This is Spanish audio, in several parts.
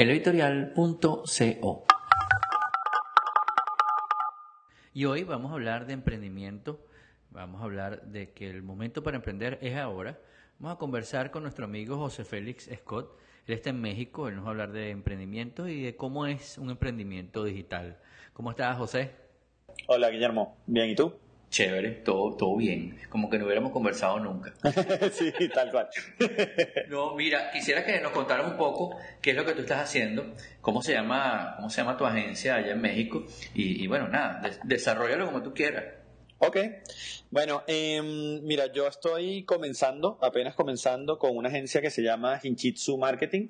eleditorial.co. Y hoy vamos a hablar de emprendimiento, vamos a hablar de que el momento para emprender es ahora. Vamos a conversar con nuestro amigo José Félix Scott. Él está en México, él nos va a hablar de emprendimiento y de cómo es un emprendimiento digital. ¿Cómo estás, José? Hola, Guillermo. Bien, ¿y tú? Chévere, todo, todo bien. Como que no hubiéramos conversado nunca. sí, tal cual. no, mira, quisiera que nos contaras un poco qué es lo que tú estás haciendo, cómo se llama, cómo se llama tu agencia allá en México y, bueno, nada, desarrollalo como tú quieras. Ok, bueno, em, mira, yo estoy comenzando, apenas comenzando con una agencia que se llama Hinchitsu Marketing.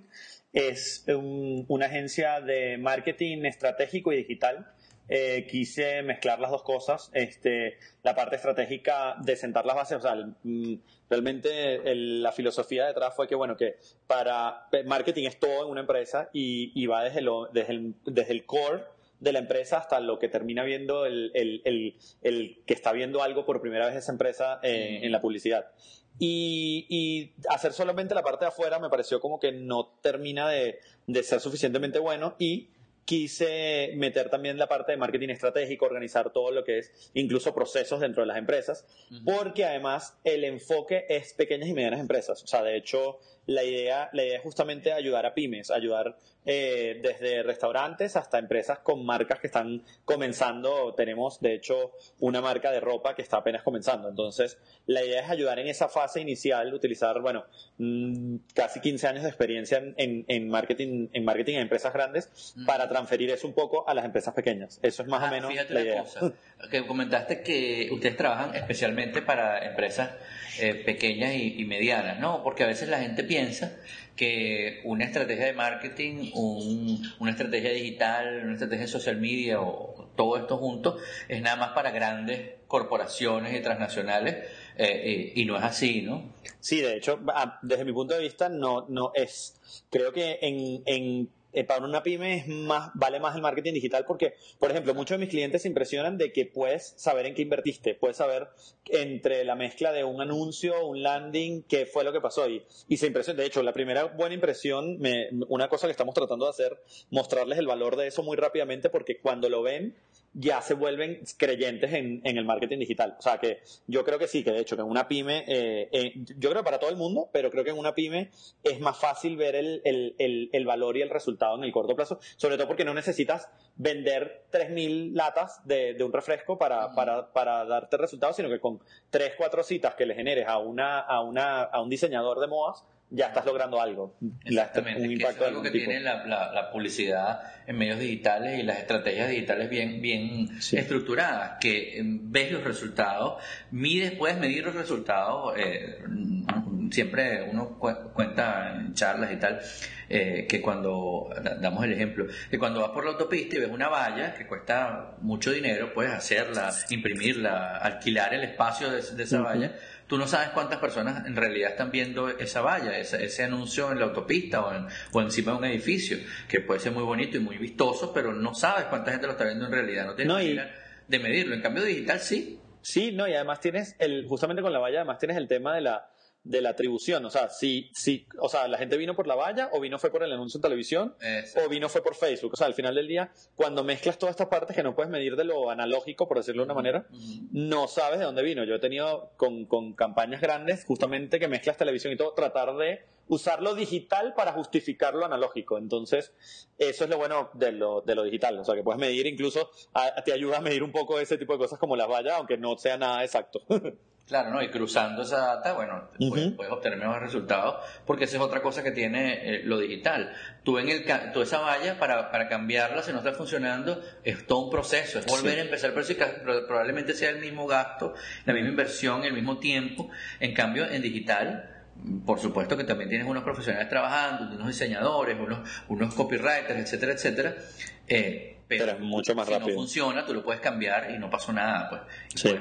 Es una agencia de marketing estratégico y digital eh, quise mezclar las dos cosas. Este, la parte estratégica de sentar las bases, o sea, mm, realmente la filosofía detrás fue que, bueno, que para marketing es todo en una empresa y, va desde, lo, desde, el, desde el core de la empresa hasta lo que termina viendo el, el, el, que está viendo algo por primera vez esa empresa eh, en la publicidad. Y, y, hacer solamente la parte de afuera me pareció como que no termina de, de ser suficientemente bueno y quise meter también la parte de marketing estratégico, organizar todo lo que es incluso procesos dentro de las empresas, porque además el enfoque es pequeñas y medianas empresas. O sea, de hecho, la idea, la idea es justamente ayudar a pymes, ayudar eh, desde restaurantes hasta empresas con marcas que están comenzando. Tenemos, de hecho, una marca de ropa que está apenas comenzando. Entonces, la idea es ayudar en esa fase inicial, utilizar, bueno, mm, casi 15 años de experiencia en, marketing, en marketing a empresas grandes para transferir eso un poco a las empresas pequeñas. Eso es más o ah, menos la idea. Cosa, que comentaste que ustedes trabajan especialmente para empresas eh, pequeñas y, medianas, ¿no? Porque a veces la gente piensa que una estrategia de marketing, una estrategia digital, una estrategia de social media o todo esto junto es nada más para grandes corporaciones y transnacionales eh, eh, y no es así, ¿no? Sí, de hecho, desde mi punto de vista no, no es. Creo que en, en eh, para una pyme es más, vale más el marketing digital porque, por ejemplo, muchos de mis clientes se impresionan de que puedes saber en qué invertiste, puedes saber entre la mezcla de un anuncio, un landing, qué fue lo que pasó y, y se impresionan. De hecho, la primera buena impresión, una cosa que estamos tratando de hacer, mostrarles el valor de eso muy rápidamente porque cuando lo ven, ya se vuelven creyentes en, el marketing digital. O sea que yo creo que sí, que de hecho que en una pyme, eh, eh, yo creo para todo el mundo, pero creo que en una pyme es más fácil ver el, valor y el resultado en el corto plazo, sobre todo porque no necesitas vender 3.000 latas de, un refresco para, para, para, darte resultados, sino que con 3, 4 citas que le generes a, una, a, una, a un diseñador de modas, ya estás logrando algo. Exactamente, un impacto es algo que tiene la, la, publicidad en medios digitales y las estrategias digitales bien, bien estructuradas, que em, ves los resultados, mides, puedes medir los resultados, eh, siempre uno cuenta en charlas y tal, eh, que cuando, damos el ejemplo, que cuando vas por la autopista y ves una valla que cuesta mucho dinero, puedes hacerla, imprimirla, alquilar el espacio de, esa valla tú no sabes cuántas personas en realidad están viendo esa valla, ese, anuncio en la autopista o, o, encima de un edificio, que puede ser muy bonito y muy vistoso, pero no sabes cuánta gente lo está viendo en realidad, no tienes manera de medirlo. En cambio digital sí. Sí, no, y además tienes el, justamente con la valla, además tienes el tema de la de la atribución, o sea, si, si, o sea, la gente vino por la valla, o vino fue por el anuncio en televisión, o vino fue por Facebook. O sea, al final del día, cuando mezclas todas estas partes que no puedes medir de lo analógico, por decirlo de una manera, no sabes de dónde vino. Yo he tenido con, con campañas grandes, justamente que mezclas televisión y todo, tratar de usar lo digital para justificar lo analógico. Entonces, eso es lo bueno de lo, de lo digital. O sea, que puedes medir incluso, te ayuda a medir un poco ese tipo de cosas como las vallas, aunque no sea nada exacto. Claro, ¿no? Y cruzando esa data, bueno, puedes, obtener mejores resultados, porque esa es otra cosa que tiene eh, lo digital. Tú en el tú esa valla, para, para cambiarla, si no está funcionando, es todo un proceso, es volver a empezar, pero probablemente sea el mismo gasto, la misma inversión, el mismo tiempo. En cambio, en digital, por supuesto que también tienes unos profesionales trabajando, unos diseñadores, unos, unos copywriters, etcétera, etcétera. Eh, pero, es mucho más si rápido. no funciona, tú lo puedes cambiar y no pasó nada. Pues.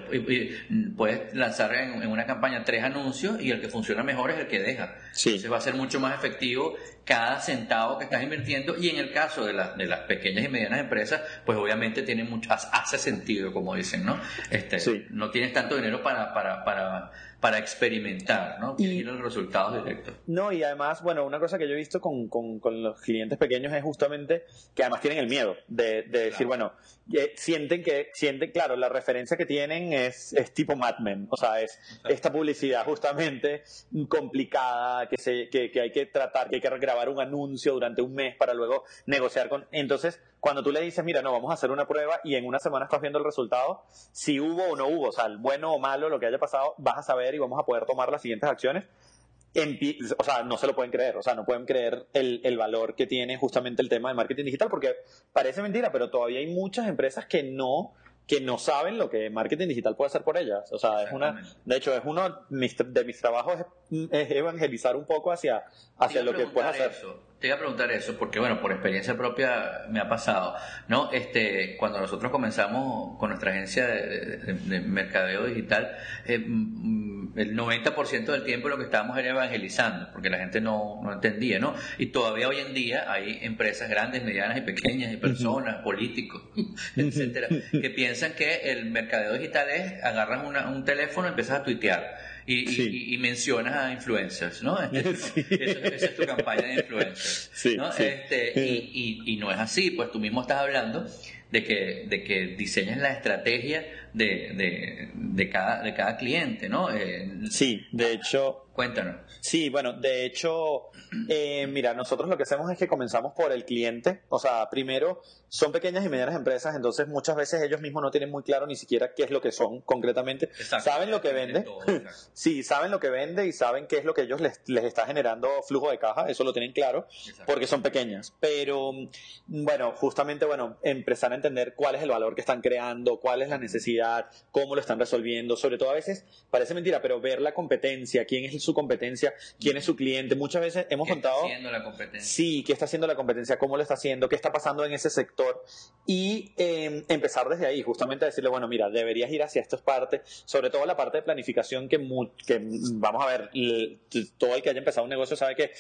Puedes, lanzar en, una campaña tres anuncios y el que funciona mejor es el que deja. Entonces va a ser mucho más efectivo cada centavo que estás invirtiendo y en el caso de, de las pequeñas y medianas empresas, pues obviamente tiene mucho, hace sentido, como dicen, ¿no? Este, No tienes tanto dinero para, para, para para experimentar, ¿no? Y los resultados directos. No, y además, bueno, una cosa que yo he visto con, con, los clientes pequeños es justamente que además tienen el miedo de, decir, bueno, eh, sienten que, sienten, claro, la referencia que tienen es, es tipo Mad Men, o sea, es esta publicidad justamente complicada, que, se, que, que hay que tratar, que hay que grabar un anuncio durante un mes para luego negociar con... Entonces, cuando tú le dices, mira, no, vamos a hacer una prueba y en una semana estás viendo el resultado, si hubo o no hubo, o sea, el bueno o malo, lo que haya pasado, vas a saber y vamos a poder tomar las siguientes acciones. o sea, no se lo pueden creer, o sea, no pueden creer el, el, valor que tiene justamente el tema de marketing digital, porque parece mentira, pero todavía hay muchas empresas que no que no saben lo que marketing digital puede hacer por ellas. O sea, es una, de hecho, es uno de mis trabajos es, evangelizar un poco hacia, hacia lo que puedes hacer. Te iba a preguntar eso, porque bueno, por experiencia propia me ha pasado, ¿no? Este, cuando nosotros comenzamos con nuestra agencia de, mercadeo digital, eh, el 90% del tiempo lo que estábamos era evangelizando, porque la gente no, no, entendía, ¿no? Y todavía hoy en día hay empresas grandes, medianas y pequeñas, y personas, políticos, etcétera, que piensan que el mercadeo digital es agarras un teléfono y empiezas a tuitear. Y, mencionas a influencers, ¿no? Este, esa es tu campaña de influencers. ¿no? Este, y, y, no es así, pues tú mismo estás hablando de que, de que diseñes la estrategia de, de, de, cada, de cada cliente, ¿no? Eh, sí, de hecho... Cuéntanos. Sí, bueno, de hecho, eh, mira, nosotros lo que hacemos es que comenzamos por el cliente. O sea, primero, son pequeñas y medianas empresas, entonces muchas veces ellos mismos no tienen muy claro ni siquiera qué es lo que son concretamente. saben lo que vende. sí, saben lo que vende y saben qué es lo que ellos les, les está generando flujo de caja, eso lo tienen claro, porque son pequeñas. Pero, bueno, justamente, bueno, empezar a entender cuál es el valor que están creando, cuál es la necesidad cómo lo están resolviendo. Sobre todo a veces parece mentira, pero ver la competencia, quién es su competencia, quién es su cliente. Muchas veces hemos contado. ¿Qué está haciendo la competencia? Sí, qué está haciendo la competencia, cómo lo está haciendo, qué está pasando en ese sector. Y em, empezar desde ahí, justamente a decirle, bueno, mira, deberías ir hacia estas partes, sobre todo la parte de planificación que, que vamos a ver, todo el que haya empezado un negocio sabe que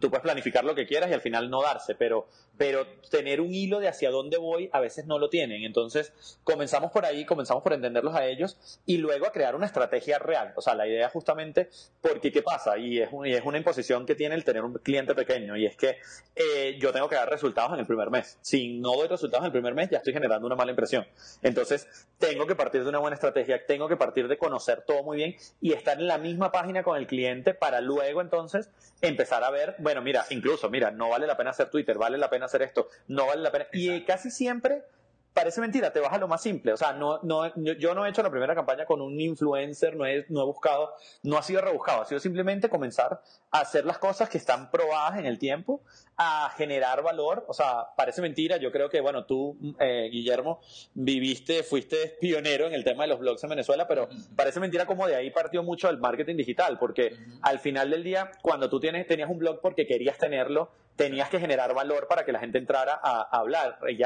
tú puedes planificar lo que quieras y al final no darse, pero pero tener un hilo de hacia dónde voy a veces no lo tienen. Entonces, comenzamos por ahí, comenzamos por entenderlos a ellos y luego a crear una estrategia real. O sea, la idea justamente, porque ¿qué pasa? Y es, es una imposición que tiene el tener un cliente pequeño y es que eh, yo tengo que dar resultados en el primer mes. Si no doy resultados en el primer mes, ya estoy generando una mala impresión. Entonces, tengo que partir de una buena estrategia, tengo que partir de conocer todo muy bien y estar en la misma página con el cliente para luego entonces empezar a ver, bueno, mira, incluso, mira, no vale la pena hacer Twitter, vale la pena hacer esto, no vale la pena. Y casi siempre parece mentira, te vas a lo más simple. O sea, no, no, yo no he hecho la primera campaña con un influencer, no he, no he buscado, no ha sido rebuscado, ha sido simplemente comenzar a hacer las cosas que están probadas en el tiempo, a generar valor. O sea, parece mentira, yo creo que, bueno, tú, eh, Guillermo, viviste, fuiste pionero en el tema de los blogs en Venezuela, pero parece mentira como de ahí partió mucho el marketing digital, porque al final del día, cuando tú tienes, tenías un blog porque querías tenerlo, tenías que generar valor para que la gente entrara a, hablar y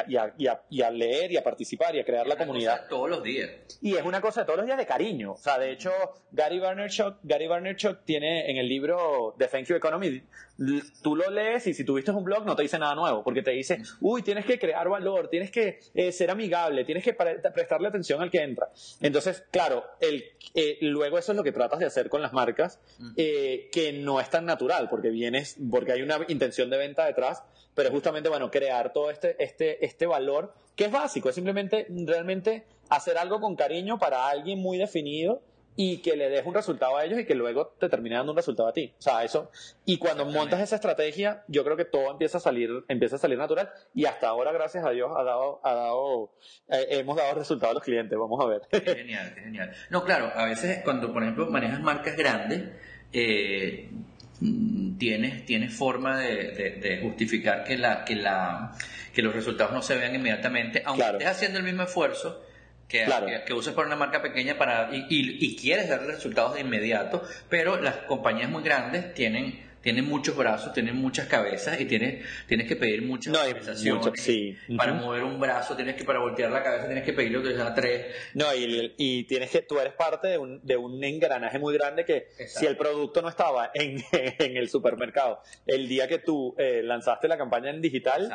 a, leer y a participar y a crear la comunidad. todos los días. Y es una cosa de todos los días de cariño. O sea, de hecho, Gary Vaynerchuk, Gary Vaynerchuk tiene en el libro The Thank You Economy, tú lo lees y si tuviste un blog no te dice nada nuevo, porque te dice, uy, tienes que crear valor, tienes que eh, ser amigable, tienes que prestarle atención al que entra. Entonces, claro, el, eh, luego eso es lo que tratas de hacer con las marcas, eh, que no es tan natural, porque vienes, porque hay una intención de venta detrás, pero justamente, bueno, crear todo este, este, este valor que es básico, es simplemente realmente hacer algo con cariño para alguien muy definido y que le des un resultado a ellos y que luego te termine dando un resultado a ti. O sea, eso. Y cuando montas esa estrategia, yo creo que todo empieza a salir, empieza a salir natural. Y hasta ahora, gracias a Dios, ha dado, ha dado, eh, hemos dado resultados a los clientes. Vamos a ver. genial, genial. No, claro, a veces cuando, por ejemplo, manejas marcas grandes, eh, tienes, tienes forma de, justificar que, la, que, la, que los resultados no se vean inmediatamente, aunque estés haciendo el mismo esfuerzo que, que, uses para una marca pequeña para y, y, quieres dar resultados de inmediato, pero las compañías muy grandes tienen tiene muchos brazos, tiene muchas cabezas y tiene, tienes que pedir muchas no, sí. Para mover un brazo, tienes que, para voltear la cabeza, tienes que pedirlo que sea tres. No, y, y, tienes que, tú eres parte de un, de un engranaje muy grande que si el producto no estaba en, en el supermercado, el día que tú eh, lanzaste la campaña en digital,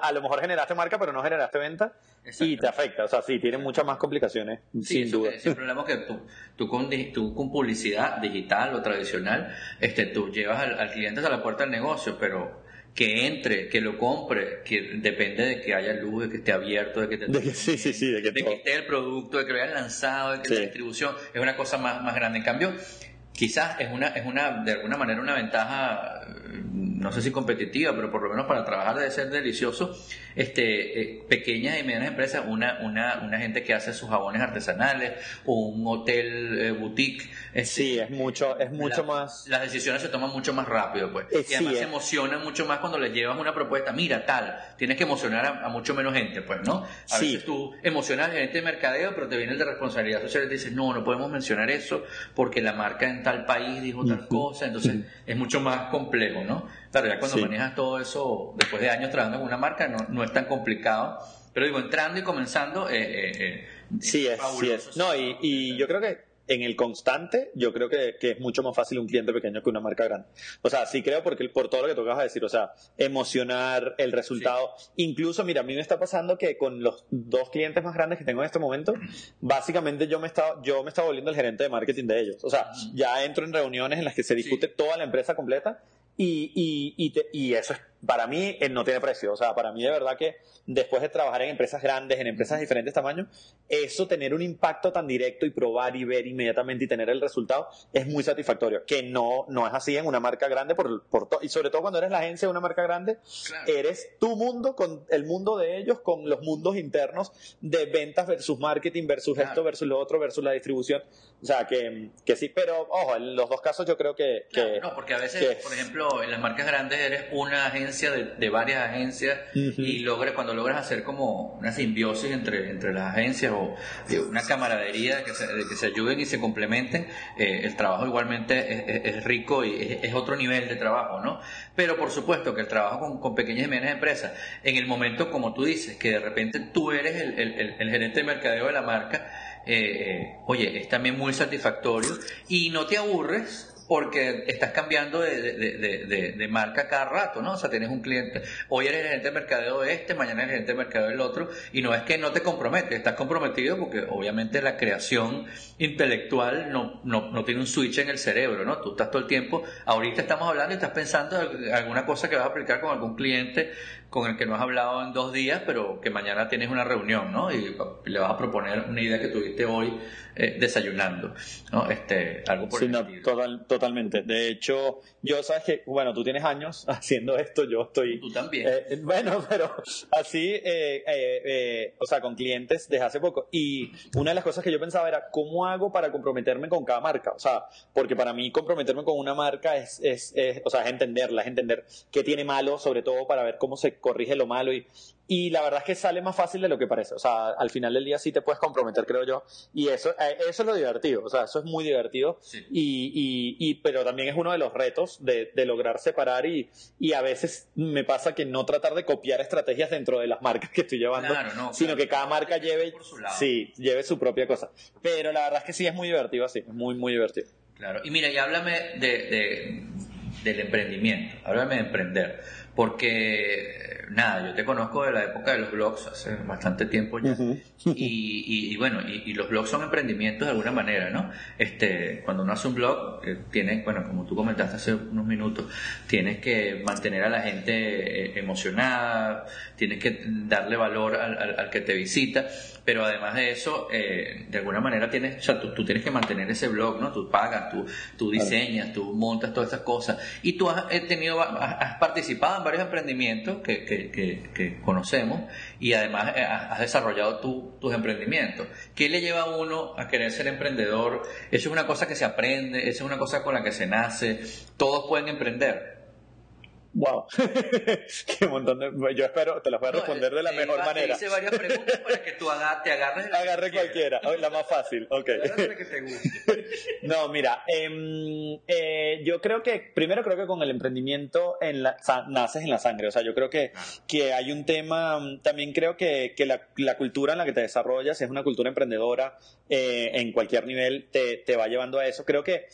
a lo mejor generaste marca, pero no generaste venta y te afecta. O sea, sí, tiene muchas más complicaciones, sin duda. Es el problema que tú, tú, con, tú con publicidad digital o tradicional, este, tú llevas al, cliente a la puerta del negocio, pero que entre, que lo compre, que depende de que haya luz, de que esté abierto, de que, te, sí, sí, sí, de que, esté el producto, de que lo hayan lanzado, de que la distribución es una cosa más, más grande. En cambio, quizás es una, es una, de alguna manera una ventaja no sé si competitiva, pero por lo menos para trabajar debe ser delicioso, este, eh, pequeñas y medianas empresas, una, una, una gente que hace sus jabones artesanales o un hotel eh, boutique. Este, sí, es mucho, es mucho más... Las decisiones se toman mucho más rápido, pues. Eh, y además se emocionan mucho más cuando les llevas una propuesta, mira, tal, tienes que emocionar a, mucho menos gente, pues, ¿no? A veces tú emocionas al gerente de mercadeo, pero te viene el de responsabilidad social y te dices, no, no podemos mencionar eso porque la marca en tal país dijo tal cosa, entonces es mucho más complejo, ¿no? Claro, ya cuando manejas todo eso, después de años trabajando en una marca, no, no es tan complicado. Pero digo, entrando y comenzando, eh, eh, eh sí es, sí es. No, y, y yo creo que en el constante, yo creo que, que, es mucho más fácil un cliente pequeño que una marca grande. O sea, sí creo porque por todo lo que tú acabas de decir, o sea, emocionar el resultado. Incluso, mira, a mí me está pasando que con los dos clientes más grandes que tengo en este momento, básicamente yo me estaba, yo me estaba volviendo el gerente de marketing de ellos. O sea, ya entro en reuniones en las que se discute toda la empresa completa y, y, y, y eso es para mí no tiene precio. O sea, para mí de verdad que después de trabajar en empresas grandes, en empresas de diferentes tamaños, eso tener un impacto tan directo y probar y ver inmediatamente y tener el resultado es muy satisfactorio. Que no, no es así en una marca grande, por, por y sobre todo cuando eres la agencia de una marca grande, eres tu mundo con el mundo de ellos, con los mundos internos de ventas versus marketing versus esto versus lo otro versus la distribución. O sea, que, que sí, pero ojo, en los dos casos yo creo que... no, porque a veces, por ejemplo, en las marcas grandes eres una agencia de, varias agencias y logra, cuando logras hacer como una simbiosis entre, entre las agencias o una camaradería que se, que se ayuden y se complementen, eh, el trabajo igualmente es, rico y es, otro nivel de trabajo, ¿no? Pero por supuesto que el trabajo con, pequeñas y medianas empresas, en el momento, como tú dices, que de repente tú eres el, gerente de mercadeo de la marca, eh, eh, oye, es también muy satisfactorio y no te aburres porque estás cambiando de, marca cada rato, ¿no? O sea, tienes un cliente, hoy eres el gerente de mercadeo de este, mañana eres el gerente de mercadeo del otro, y no es que no te comprometes, estás comprometido porque obviamente la creación intelectual no, no, no tiene un switch en el cerebro, ¿no? Tú estás todo el tiempo, ahorita estamos hablando y estás pensando en alguna cosa que vas a aplicar con algún cliente con el que no has hablado en dos días, pero que mañana tienes una reunión, ¿no? Y le vas a proponer una idea que tuviste hoy eh, desayunando, ¿no? Este, algo por sí, no, totalmente. De hecho, yo sabes que, bueno, tú tienes años haciendo esto, yo estoy... Tú también. Eh, eh, bueno, pero así, o sea, con clientes desde hace poco. Y una de las cosas que yo pensaba era, ¿cómo hago para comprometerme con cada marca? O sea, porque para mí comprometerme con una marca es, es, es o sea, es entenderla, es entender qué tiene malo, sobre todo para ver cómo se corrige lo malo y, y la verdad es que sale más fácil de lo que parece. O sea, al final del día sí te puedes comprometer, creo yo. Y eso, eh, eso es lo divertido. O sea, eso es muy divertido. Y, y, pero también es uno de los retos de, de lograr separar y, y, a veces me pasa que no tratar de copiar estrategias dentro de las marcas que estoy llevando, sino que cada marca lleve, sí, lleve su propia cosa. Pero la verdad es que sí es muy divertido así. Es muy, muy divertido. Claro. Y mira, y háblame de, de del emprendimiento. Háblame de emprender. Porque nada, yo te conozco de la época de los blogs hace bastante tiempo ya. y, y, bueno, y, los blogs son emprendimientos de alguna manera, ¿no? Este, cuando uno hace un blog, eh, tienes, bueno, como tú comentaste hace unos minutos, tienes que mantener a la gente eh, emocionada, tienes que darle valor al, al, que te visita, pero además de eso, eh, de alguna manera tienes, o sea, tú, tú, tienes que mantener ese blog, ¿no? Tú pagas, tú, tú diseñas, tú montas todas esas cosas. Y tú has, tenido, has participado en varios emprendimientos que, que conocemos y además eh, has desarrollado tus emprendimientos. ¿Qué le lleva a uno a querer ser emprendedor? Eso es una cosa que se aprende, eso es una cosa con la que se nace. Todos pueden emprender. Wow. Qué montón de... Yo espero, te las voy a responder de la mejor manera. Te hice varias preguntas para que tú te agarres. Agarre cualquiera, la más fácil. Ok. que te guste. no, mira, em, eh, yo creo que, primero creo que con el emprendimiento en la, naces en la sangre. O sea, yo creo que, que hay un tema, también creo que, que la, la, cultura en la que te desarrollas es una cultura emprendedora eh, en cualquier nivel, te, te, va llevando a eso. Creo que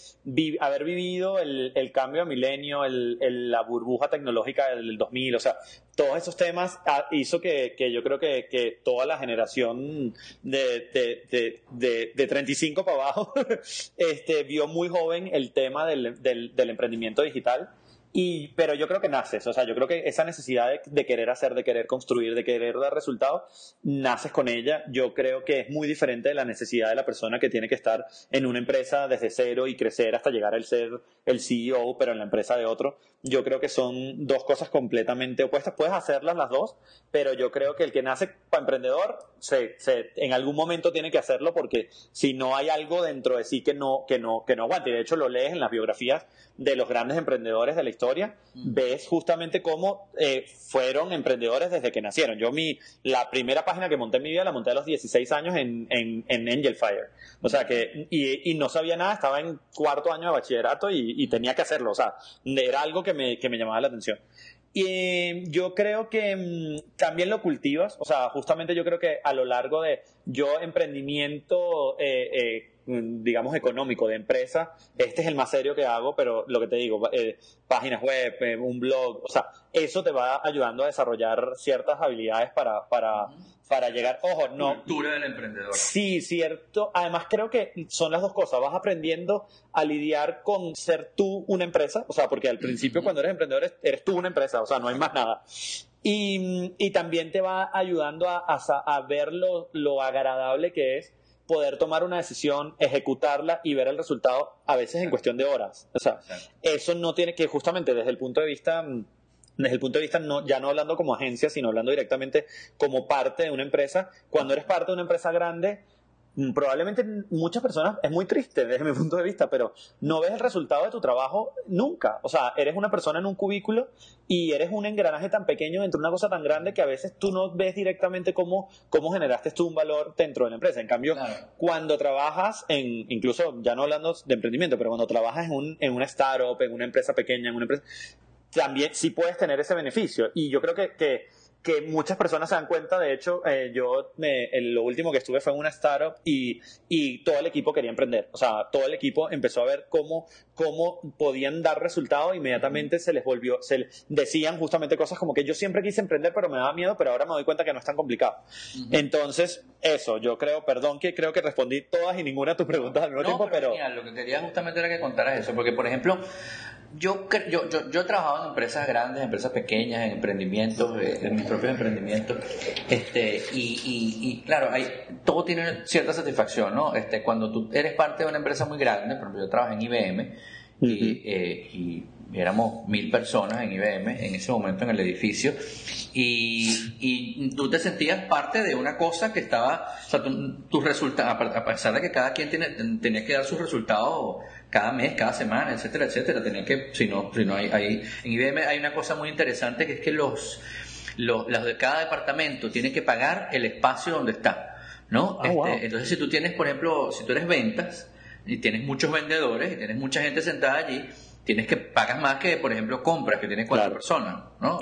haber vivido el, el cambio a milenio, el, la burbuja tecnológica del 2000, o sea, todos esos temas hizo que, que yo creo que, que, toda la generación de, de, de, de 35 para abajo este, vio muy joven el tema del, del emprendimiento digital y, pero yo creo que naces, o sea, yo creo que esa necesidad de, querer hacer, de querer construir, de querer dar resultados, naces con ella. Yo creo que es muy diferente de la necesidad de la persona que tiene que estar en una empresa desde cero y crecer hasta llegar al ser el CEO, pero en la empresa de otro. Yo creo que son dos cosas completamente opuestas. Puedes hacerlas las dos, pero yo creo que el que nace para emprendedor, se, se, en algún momento tiene que hacerlo porque si no hay algo dentro de sí que no, que no, que no aguante. De hecho, lo lees en las biografías de los grandes emprendedores de la historia, mm. ves justamente cómo eh, fueron emprendedores desde que nacieron. Yo mi, la primera página que monté en mi vida la monté a los 16 años en, en, en Angel Fire. O sea que, y, y, no sabía nada, estaba en cuarto año de bachillerato y, y, tenía que hacerlo. O sea, era algo que me, que me llamaba la atención. Y yo creo que mm, también lo cultivas, o sea, justamente yo creo que a lo largo de yo emprendimiento eh, eh, Mm, digamos, económico de empresa, este es el más serio que hago, pero lo que te digo, eh, páginas web, eh, un blog, o sea, eso te va ayudando a desarrollar ciertas habilidades para, para, para llegar, ojo, no. Cultura del emprendedor. Sí, cierto. Además, creo que son las dos cosas. Vas aprendiendo a lidiar con ser tú una empresa, o sea, porque al principio cuando eres emprendedor eres, tú una empresa, o sea, no hay más nada. Y, y también te va ayudando a, a, a ver lo, lo agradable que es poder tomar una decisión, ejecutarla y ver el resultado a veces en cuestión de horas. O sea, eso no tiene que justamente desde el punto de vista mm, desde el punto de vista no, ya no hablando como agencia, sino hablando directamente como parte de una empresa, cuando eres parte de una empresa grande, probablemente muchas personas, es muy triste desde mi punto de vista, pero no ves el resultado de tu trabajo nunca. O sea, eres una persona en un cubículo y eres un engranaje tan pequeño dentro de una cosa tan grande que a veces tú no ves directamente cómo, cómo generaste tú un valor dentro de la empresa. En cambio, cuando trabajas en, incluso ya no hablando de emprendimiento, pero cuando trabajas en, un, en una startup, en una empresa pequeña, en una empresa, también sí puedes tener ese beneficio. Y yo creo que, que que muchas personas se dan cuenta. De hecho, eh, yo me, lo último que estuve fue en una startup y, y todo el equipo quería emprender. O sea, todo el equipo empezó a ver cómo, cómo podían dar resultados. Inmediatamente se les volvió, se decían justamente cosas como que yo siempre quise emprender, pero me daba miedo, pero ahora me doy cuenta que no es tan complicado. Entonces, eso, yo creo, perdón que creo que respondí todas y ninguna de tus preguntas al mismo tiempo, pero... lo que quería justamente era que contaras eso, porque por ejemplo, yo, yo, yo, he trabajado en empresas grandes, empresas pequeñas, en emprendimientos, eh, en mis propios emprendimientos, este, y, y, claro, hay, todo tiene cierta satisfacción, ¿no? Este, cuando tú eres parte de una empresa muy grande, por ejemplo, yo trabajé en IBM, y, eh, y éramos mil personas en IBM en ese momento en el edificio y, y tú te sentías parte de una cosa que estaba, o sea, tus resultados, a pesar de que cada quien tiene, tenía que dar sus resultados cada mes, cada semana, etcétera, etcétera. Tenía que, si no, si no hay, hay, en IBM hay una cosa muy interesante que es que los, los, de cada departamento tienen que pagar el espacio donde está, ¿no? Ah, este, entonces, si tú tienes, por ejemplo, si tú eres ventas y tienes muchos vendedores y tienes mucha gente sentada allí, tienes que pagas más que, por ejemplo, compras, que tienes cuatro personas, ¿no?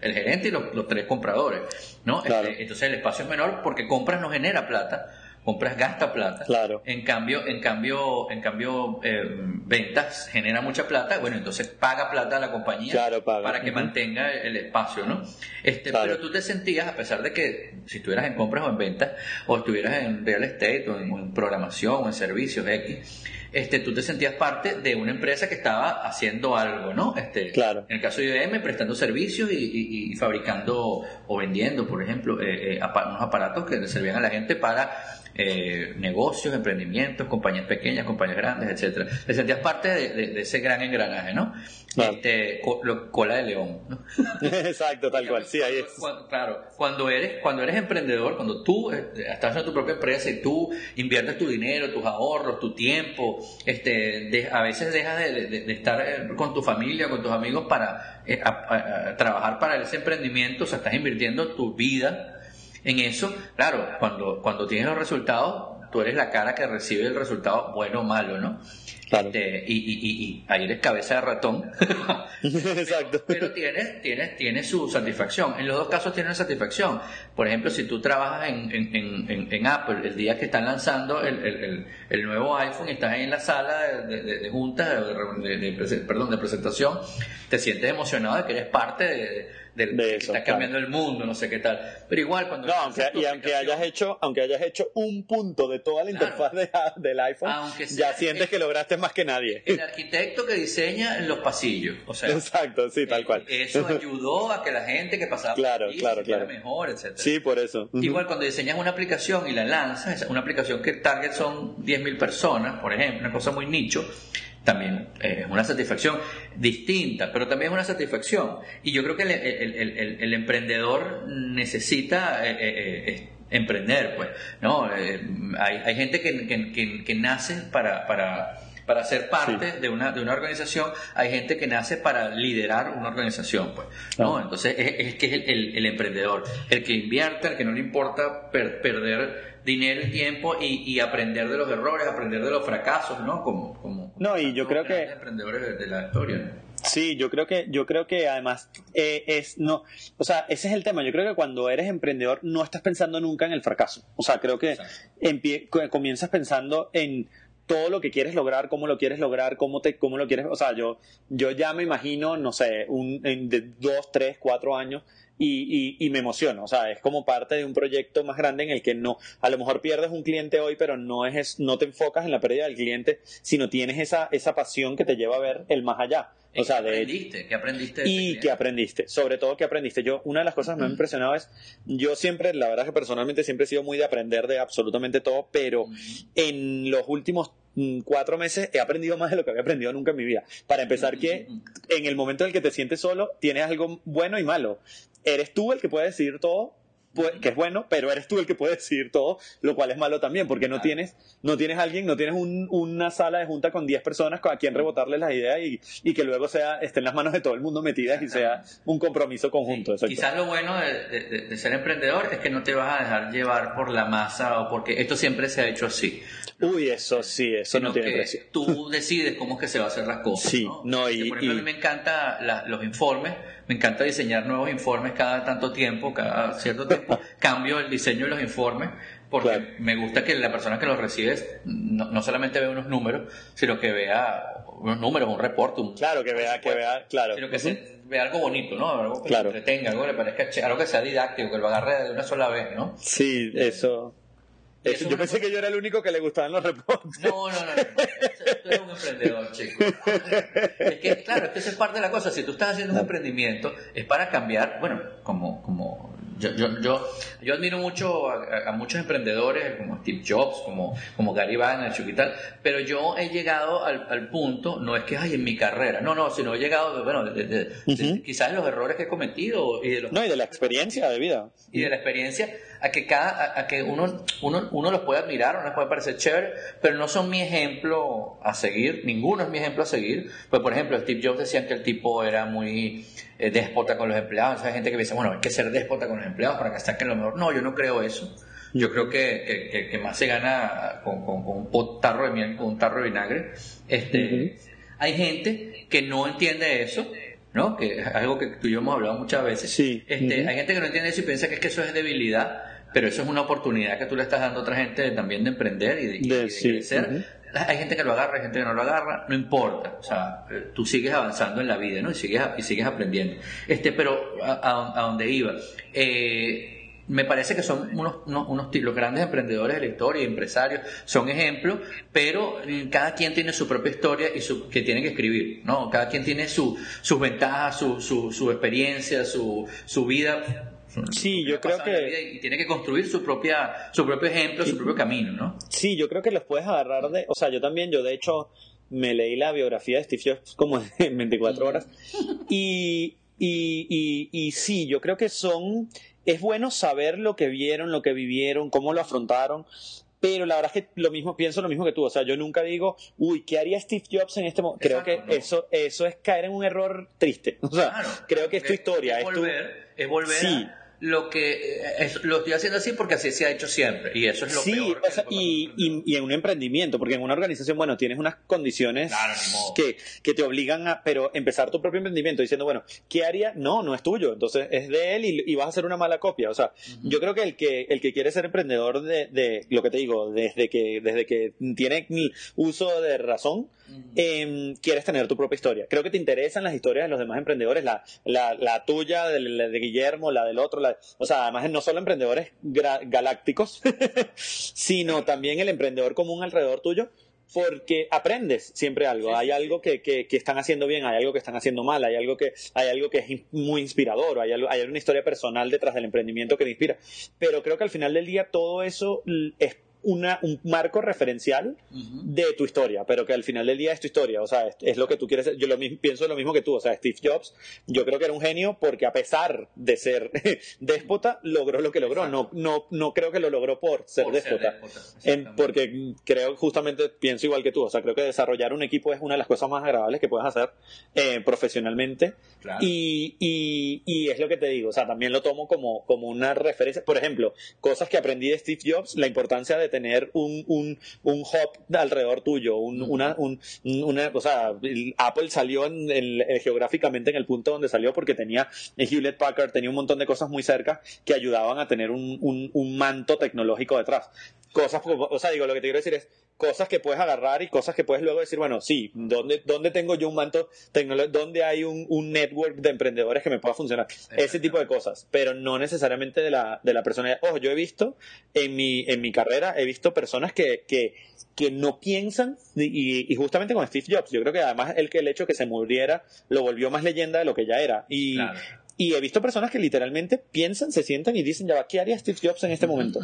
El gerente y los, tres compradores, ¿no? Este, entonces el espacio es menor porque compras no genera plata compras gasta plata. Claro. En cambio, en cambio, en cambio, eh, ventas genera mucha plata. Bueno, entonces paga plata a la compañía para que mantenga el espacio, ¿no? Este, pero tú te sentías, a pesar de que si estuvieras en compras o en ventas, o estuvieras en real estate o en, programación o en servicios X, este, tú te sentías parte de una empresa que estaba haciendo algo, ¿no? Este, claro. En el caso de IBM, prestando servicios y, y, fabricando o vendiendo, por ejemplo, eh, eh, unos aparatos que le servían a la gente para eh, negocios, emprendimientos, compañías pequeñas, compañías grandes, etcétera. Te sentías parte de, ese gran engranaje, ¿no? Este, cola de león. Exacto, tal cual, sí, ahí es. claro, cuando eres, cuando eres emprendedor, cuando tú eh, estás en tu propia empresa y tú inviertes tu dinero, tus ahorros, tu tiempo, este, a veces dejas de, estar eh, con tu familia, con tus amigos para trabajar para ese emprendimiento, o sea, estás invirtiendo tu vida en eso, claro, cuando, cuando tienes los resultados, tú eres la cara que recibe el resultado bueno o malo, ¿no? Este, y, y, y, ahí eres cabeza de ratón. Exacto. Pero, tienes, tienes, tienes su satisfacción. En los dos casos tienes satisfacción. Por ejemplo, si tú trabajas en, en, en, en Apple el día que están lanzando el, el, el, nuevo iPhone y estás ahí en la sala de, de, de junta, de, perdón, de presentación, te sientes emocionado de que eres parte de de está cambiando el mundo, no sé qué tal. Pero igual cuando... No, aunque, y aunque hayas, hecho, aunque hayas hecho un punto de toda la interfaz del iPhone, ya sientes que lograste más que nadie. El arquitecto que diseña en los pasillos. O sea, Exacto, sí, tal cual. Eso ayudó a que la gente que pasaba claro, por claro, claro. mejor, etc. Sí, por eso. Igual cuando diseñas una aplicación y la lanzas, una aplicación que target son 10.000 personas, por ejemplo, una cosa muy nicho, también es una satisfacción distinta, pero también es una satisfacción. Y yo creo que el, emprendedor necesita eh, eh, eh, emprender, pues, ¿no? hay, hay, gente que, que, nace para, para, para ser parte de, una, de una organización, hay gente que nace para liderar una organización, pues, ¿no? Entonces es, que es el, emprendedor, el que invierte, el que no le importa perder dinero y tiempo y, aprender de los errores, aprender de los fracasos, ¿no? Como, como, no, y yo creo que emprendedores de la historia. Sí, yo creo que, yo creo que además eh, es no, o sea, ese es el tema. Yo creo que cuando eres emprendedor no estás pensando nunca en el fracaso. O sea, creo que comienzas pensando en todo lo que quieres lograr, cómo lo quieres lograr, cómo te, cómo lo quieres, o sea, yo, yo ya me imagino, no sé, un, en de dos, tres, cuatro años y, y, me emociono. O sea, es como parte de un proyecto más grande en el que no, a lo mejor pierdes un cliente hoy, pero no es, no te enfocas en la pérdida del cliente, sino tienes esa, esa pasión que te lleva a ver el más allá. O sea, ¿Qué aprendiste? ¿Qué aprendiste? y qué aprendiste. Sobre todo, ¿qué aprendiste? Yo, una de las cosas que me ha impresionado es, yo siempre, la verdad que personalmente siempre he sido muy de aprender de absolutamente todo, pero en los últimos mm, cuatro meses he aprendido más de lo que había aprendido nunca en mi vida. Para empezar, que en el momento en el que te sientes solo, tienes algo bueno y malo eres tú el que puede decidir todo, que es bueno, pero eres tú el que puede decidir todo, lo cual es malo también, porque no tienes, no tienes alguien, no tienes una sala de junta con 10 personas a quien rebotarle las ideas y, que luego sea, estén las manos de todo el mundo metidas y sea un compromiso conjunto. Quizás lo bueno de, ser emprendedor es que no te vas a dejar llevar por la masa o porque esto siempre se ha hecho así. Uy, eso sí, eso no tiene precio. Tú decides cómo es que se va a hacer las cosas. Sí, no, y, por ejemplo, a mí me encantan los informes me encanta diseñar nuevos informes cada tanto tiempo, cada cierto tiempo, cambio el diseño de los informes porque me gusta que la persona que los recibe no, solamente vea unos números, sino que vea unos números, un reporte. Un, claro, que vea, que vea, claro. Sino que vea algo bonito, ¿no? Algo que claro. entretenga, algo que le parezca, algo que sea didáctico, que lo agarre de una sola vez, ¿no? Sí, eso yo pensé que yo era el único que le gustaban los reportes. No, no, no. Tú eres un emprendedor, chico. Es que, claro, es que eso es parte de la cosa. Si tú estás haciendo un emprendimiento, es para cambiar, bueno, como, como yo, yo, yo, yo admiro mucho a, muchos emprendedores como Steve Jobs, como, como Gary Vaynerchuk y tal, pero yo he llegado al, al, punto, no es que hay en mi carrera, no, no, sino he llegado, bueno, de, quizás de los errores que he cometido y de los... No, y de la experiencia de vida. Y de la experiencia a que cada, a, que uno, uno, uno los puede admirar, uno les puede parecer chévere, pero no son mi ejemplo a seguir, ninguno es mi ejemplo a seguir. Pues por ejemplo, Steve Jobs decía que el tipo era muy eh, déspota con los empleados, hay gente que dice, bueno, hay que ser déspota con los empleados para que saquen lo mejor. No, yo no creo eso. Yo creo que, que, más se gana con, con, un tarro de miel, con un tarro de vinagre. Este, Hay gente que no entiende eso ¿no? Que es algo que tú y yo hemos hablado muchas veces. Sí. Este, Hay gente que no entiende eso y piensa que, es que eso es debilidad, pero eso es una oportunidad que tú le estás dando a otra gente también de emprender y de, crecer. Hay gente que lo agarra, hay gente que no lo agarra, no importa. O sea, tú sigues avanzando en la vida, ¿no? Y sigues, y sigues aprendiendo. Este, pero a, a, donde iba. Eh, me parece que son unos, unos, los grandes emprendedores de la historia, empresarios, son ejemplos, pero cada quien tiene su propia historia y su, que tiene que escribir, ¿no? Cada quien tiene su, sus ventajas, su, su, su experiencia, su, su vida Sí, yo creo que... Y tiene que construir su, propia, su propio ejemplo, su propio camino, ¿no? Sí, yo creo que los puedes agarrar de... O sea, yo también, yo de hecho me leí la biografía de Steve Jobs como en 24 horas. Y, y, y, y sí, yo creo que son... Es bueno saber lo que vieron, lo que vivieron, cómo lo afrontaron, pero la verdad es que lo mismo pienso lo mismo que tú, o sea, yo nunca digo, uy, ¿qué haría Steve Jobs en este momento? Creo que eso eso es caer en un error triste. O sea, creo que es tu historia, es, volver, es volver sí lo que eh, lo estoy haciendo así porque así se ha hecho siempre y eso es lo peor. y, y, en un emprendimiento, porque en una organización, bueno, tienes unas condiciones que, que, te obligan a, pero empezar tu propio emprendimiento diciendo, bueno, ¿qué haría? No, no es tuyo, entonces es de él y, vas a hacer una mala copia. O sea, yo creo que el que el que quiere ser emprendedor de, de lo que te digo, desde que desde que tiene uso de razón, eh, quieres tener tu propia historia. Creo que te interesan las historias de los demás emprendedores, la, la, la tuya, de, de, Guillermo, la del otro, la, o sea, además no solo emprendedores galácticos, sino también el emprendedor común alrededor tuyo, porque aprendes siempre algo. Hay algo que, que, que, están haciendo bien, hay algo que están haciendo mal, hay algo que, hay algo que es muy inspirador, hay, algo, hay una historia personal detrás del emprendimiento que te inspira. Pero creo que al final del día todo eso es una, un marco referencial de tu historia, pero que al final del día es tu historia, o sea, es, lo que tú quieres. Yo lo mismo, pienso lo mismo que tú, o sea, Steve Jobs, yo creo que era un genio porque a pesar de ser déspota, logró lo que logró. No, no, no creo que lo logró por ser déspota, porque creo justamente pienso igual que tú, o sea, creo que desarrollar un equipo es una de las cosas más agradables que puedes hacer eh, profesionalmente y, y, y, es lo que te digo, o sea, también lo tomo como, como una referencia. Por ejemplo, cosas que aprendí de Steve Jobs, la importancia de tener un, un, un hub alrededor tuyo, un, una, un, una, o sea, Apple salió en eh, geográficamente en el punto donde salió porque tenía Hewlett Packard, tenía un montón de cosas muy cerca que ayudaban a tener un, un manto tecnológico detrás. Cosas, o sea, digo, lo que te quiero decir es, cosas que puedes agarrar y cosas que puedes luego decir, bueno, sí, ¿dónde, dónde tengo yo un manto tecnológico? ¿Dónde hay un, un, network de emprendedores que me pueda funcionar? Ese tipo de cosas, pero no necesariamente de la, de la persona. Ojo, yo he visto en mi, en mi carrera, he visto personas que, que, que no piensan, y, y, justamente con Steve Jobs, yo creo que además el, el hecho que se muriera lo volvió más leyenda de lo que ya era. Y, y he visto personas que literalmente piensan, se sientan y dicen, ya va, ¿qué haría Steve Jobs en este momento?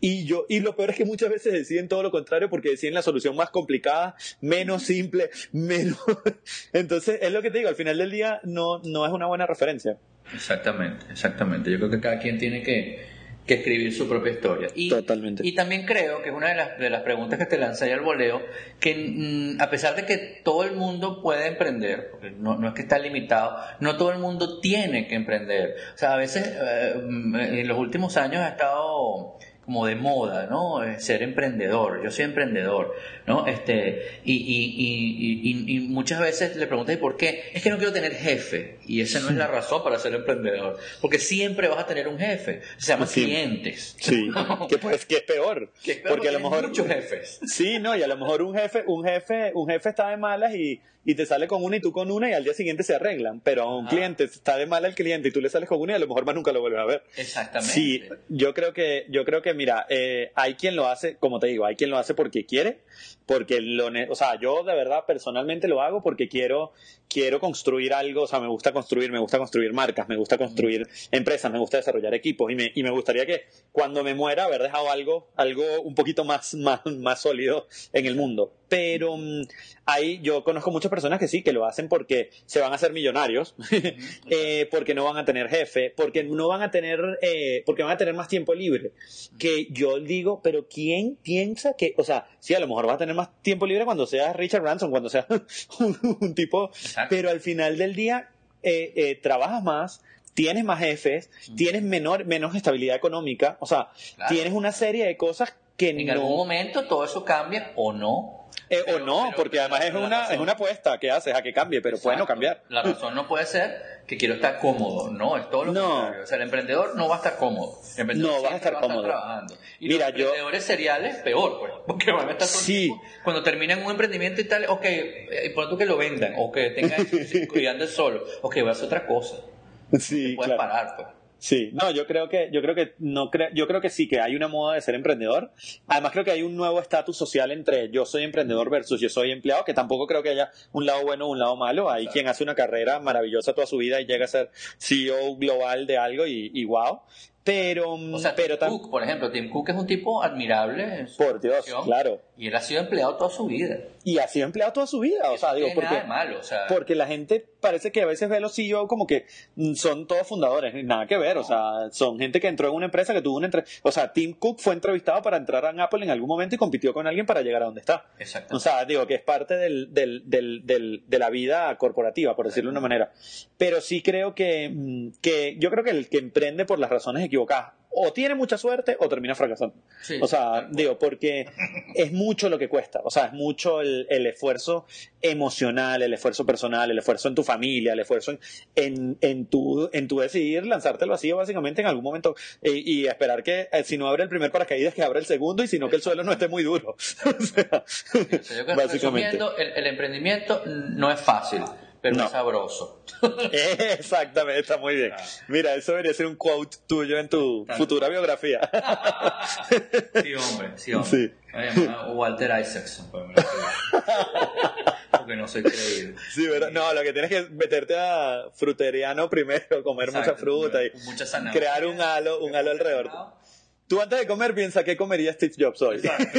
Y yo, y lo peor es que muchas veces deciden todo lo contrario porque deciden la solución más complicada, menos simple, menos. Entonces, es lo que te digo, al final del día no, no es una buena referencia. Exactamente, exactamente. Yo creo que cada quien tiene que, que escribir su propia historia. Y, Totalmente. Y también creo que es una de las, de las preguntas que te lanza ahí al voleo, que mm, a pesar de que todo el mundo puede emprender, porque no, no, es que está limitado, no todo el mundo tiene que emprender. O sea, a veces eh, mm, en los últimos años ha estado como de moda, ¿no? Eh, ser emprendedor, yo soy emprendedor, ¿no? Este, y, y, y, y, muchas veces le preguntas, ¿y por qué? Es que no quiero tener jefe, y esa no es la razón para ser emprendedor, porque siempre vas a tener un jefe, se llama clientes. Sí, que, pues, que es peor, porque a lo mejor... Muchos jefes. Sí, no, y a lo mejor un jefe, un jefe, un jefe está de malas y, y te sale con una y tú con una y al día siguiente se arreglan, pero a un cliente está de mal el cliente y tú le sales con una y a lo mejor más nunca lo vuelves a ver. Exactamente. Sí, yo creo que, yo creo que mira, eh, hay quien lo hace, como te digo, hay quien lo hace porque quiere, porque lo, o sea, yo de verdad personalmente lo hago porque quiero, quiero construir algo, o sea, me gusta construir, me gusta construir marcas, me gusta construir empresas, me gusta desarrollar equipos y me, y me gustaría que cuando me muera haber dejado algo, algo un poquito más, más, más sólido en el mundo pero mm, ahí yo conozco muchas personas que sí, que lo hacen porque se van a hacer millonarios, eh, porque no van a tener jefe, porque no van a tener, eh, porque van a tener más tiempo libre. Que yo digo, pero ¿quién piensa que, o sea, sí, a lo mejor vas a tener más tiempo libre cuando seas Richard Branson, cuando seas un, tipo, pero al final del día eh, trabajas más, tienes más jefes, tienes menor, menos estabilidad económica, o sea, tienes una serie de cosas que en algún momento todo eso cambia o no eh, o no, porque además es una, es una apuesta que haces a que cambie, pero puede no cambiar. La razón no puede ser que quiero estar cómodo, no, es todo lo contrario. O sea, el emprendedor no va a estar cómodo. no, va a estar cómodo. trabajando. Y Mira, los emprendedores seriales, peor, pues, porque van a estar sí. cuando terminan un emprendimiento y tal, ok, eh, por tú que lo vendan, o que tengan y solo, ok, voy a hacer otra cosa. Sí, puedes parar, pues. Sí, no, yo creo que, yo creo que no creo, yo creo que sí que hay una moda de ser emprendedor. Además creo que hay un nuevo estatus social entre yo soy emprendedor versus yo soy empleado, que tampoco creo que haya un lado bueno o un lado malo. Hay quien hace una carrera maravillosa toda su vida y llega a ser CEO global de algo y, y wow. Pero, o sea, pero Tim Cook, por ejemplo, Tim Cook es un tipo admirable. por Dios, claro. Y él ha sido empleado toda su vida. Y ha sido empleado toda su vida, o sea, digo, porque, malo, o sea, porque la gente parece que a veces ve a los CEO como que son todos fundadores, nada que ver, o sea, son gente que entró en una empresa que tuvo una entre... o sea, Tim Cook fue entrevistado para entrar a Apple en algún momento y compitió con alguien para llegar a donde está. Exacto. O sea, digo que es parte del, del, del, del, de la vida corporativa, por decirlo de una manera. Pero sí creo que, mm, que yo creo que el que emprende por las razones equivocadas o tiene mucha suerte o termina fracasando. o sea, digo, porque es mucho lo que cuesta, o sea, es mucho el, el, esfuerzo emocional, el esfuerzo personal, el esfuerzo en tu familia, el esfuerzo en, en, tu, en tu decidir lanzarte al vacío básicamente en algún momento y, esperar que eh, si no abre el primer paracaídas que abra el segundo y si no que el suelo no esté muy duro. o sea, básicamente. El, el emprendimiento no es fácil pero no. es sabroso. Exactamente, está muy bien. Mira, eso debería ser un quote tuyo en tu futura biografía. sí, hombre, sí, hombre. Sí. Walter Isaacson, porque no soy creído. Sí, ¿verdad? No, lo que tienes que meterte a fruteriano primero, comer mucha fruta y crear un halo, un halo alrededor. Tú antes de comer piensa qué comería Steve Jobs hoy. Exacto,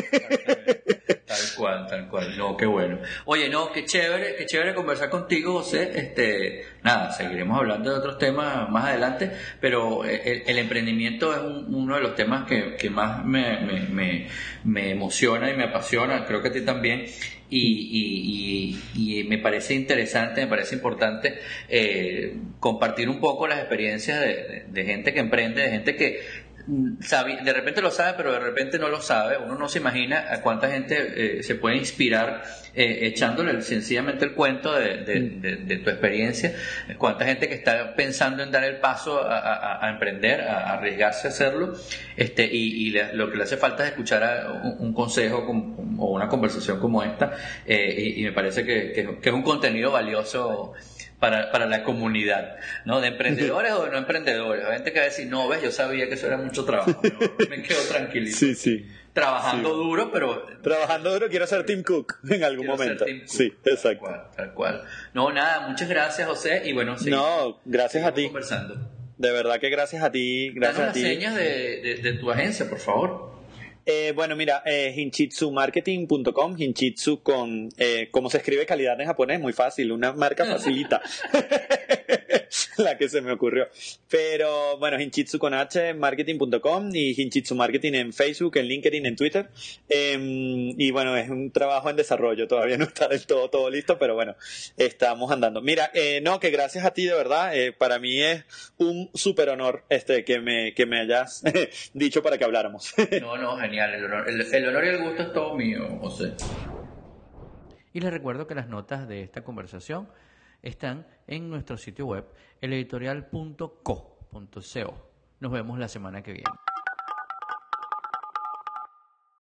Tal cual, tal cual. No, qué bueno. Oye, no, qué chévere, qué chévere conversar contigo, José. Este, nada, seguiremos hablando de otros temas más adelante, pero el, emprendimiento es uno de los temas que, más me, emociona y me apasiona. Creo que a ti también. Y, me parece interesante, me parece importante eh, compartir un poco las experiencias de, gente que emprende, de gente que de repente lo sabe, pero de repente no lo sabe. Uno no se imagina a cuánta gente eh, se puede inspirar eh, echándole sencillamente el cuento de, tu experiencia. Cuánta gente que está pensando en dar el paso a, emprender, a, arriesgarse a hacerlo, este, y, lo que le hace falta es escuchar un, consejo o una conversación como esta, eh, y, me parece que, que es un contenido valioso para, para la comunidad, ¿no? De emprendedores o de no emprendedores. Hay gente que va a decir, no, ves, yo sabía que eso era mucho trabajo, me quedo tranquilito. Sí, sí. Trabajando duro, pero... Trabajando duro, quiero ser Tim Cook en algún momento. Sí, exacto. Tal cual, tal cual. No, nada, muchas gracias, José, y bueno, sí. No, gracias a ti. Conversando. De verdad que gracias a ti, gracias Danos a ti. las señas de, de, de tu agencia, por favor. Eh, bueno, mira, eh, hinchitsumarketing.com, hinchitsu con, eh, ¿cómo se escribe calidad en japonés? Muy fácil, una marca facilita. la que se me ocurrió. Pero bueno, Hinchitsu con H, marketing.com y Hinchitsu Marketing en Facebook, en LinkedIn, en Twitter. Em, y bueno, es un trabajo en desarrollo, todavía no está del todo, todo listo, pero bueno, estamos andando. Mira, eh, no, que gracias a ti de verdad, eh, para mí es un súper honor este, que, me, que me hayas dicho para que habláramos. no, no, genial, el honor, el honor y el gusto es todo mío, José. Y les recuerdo que las notas de esta conversación están en nuestro sitio web, eleditorial.co.co. Nos vemos la semana que viene.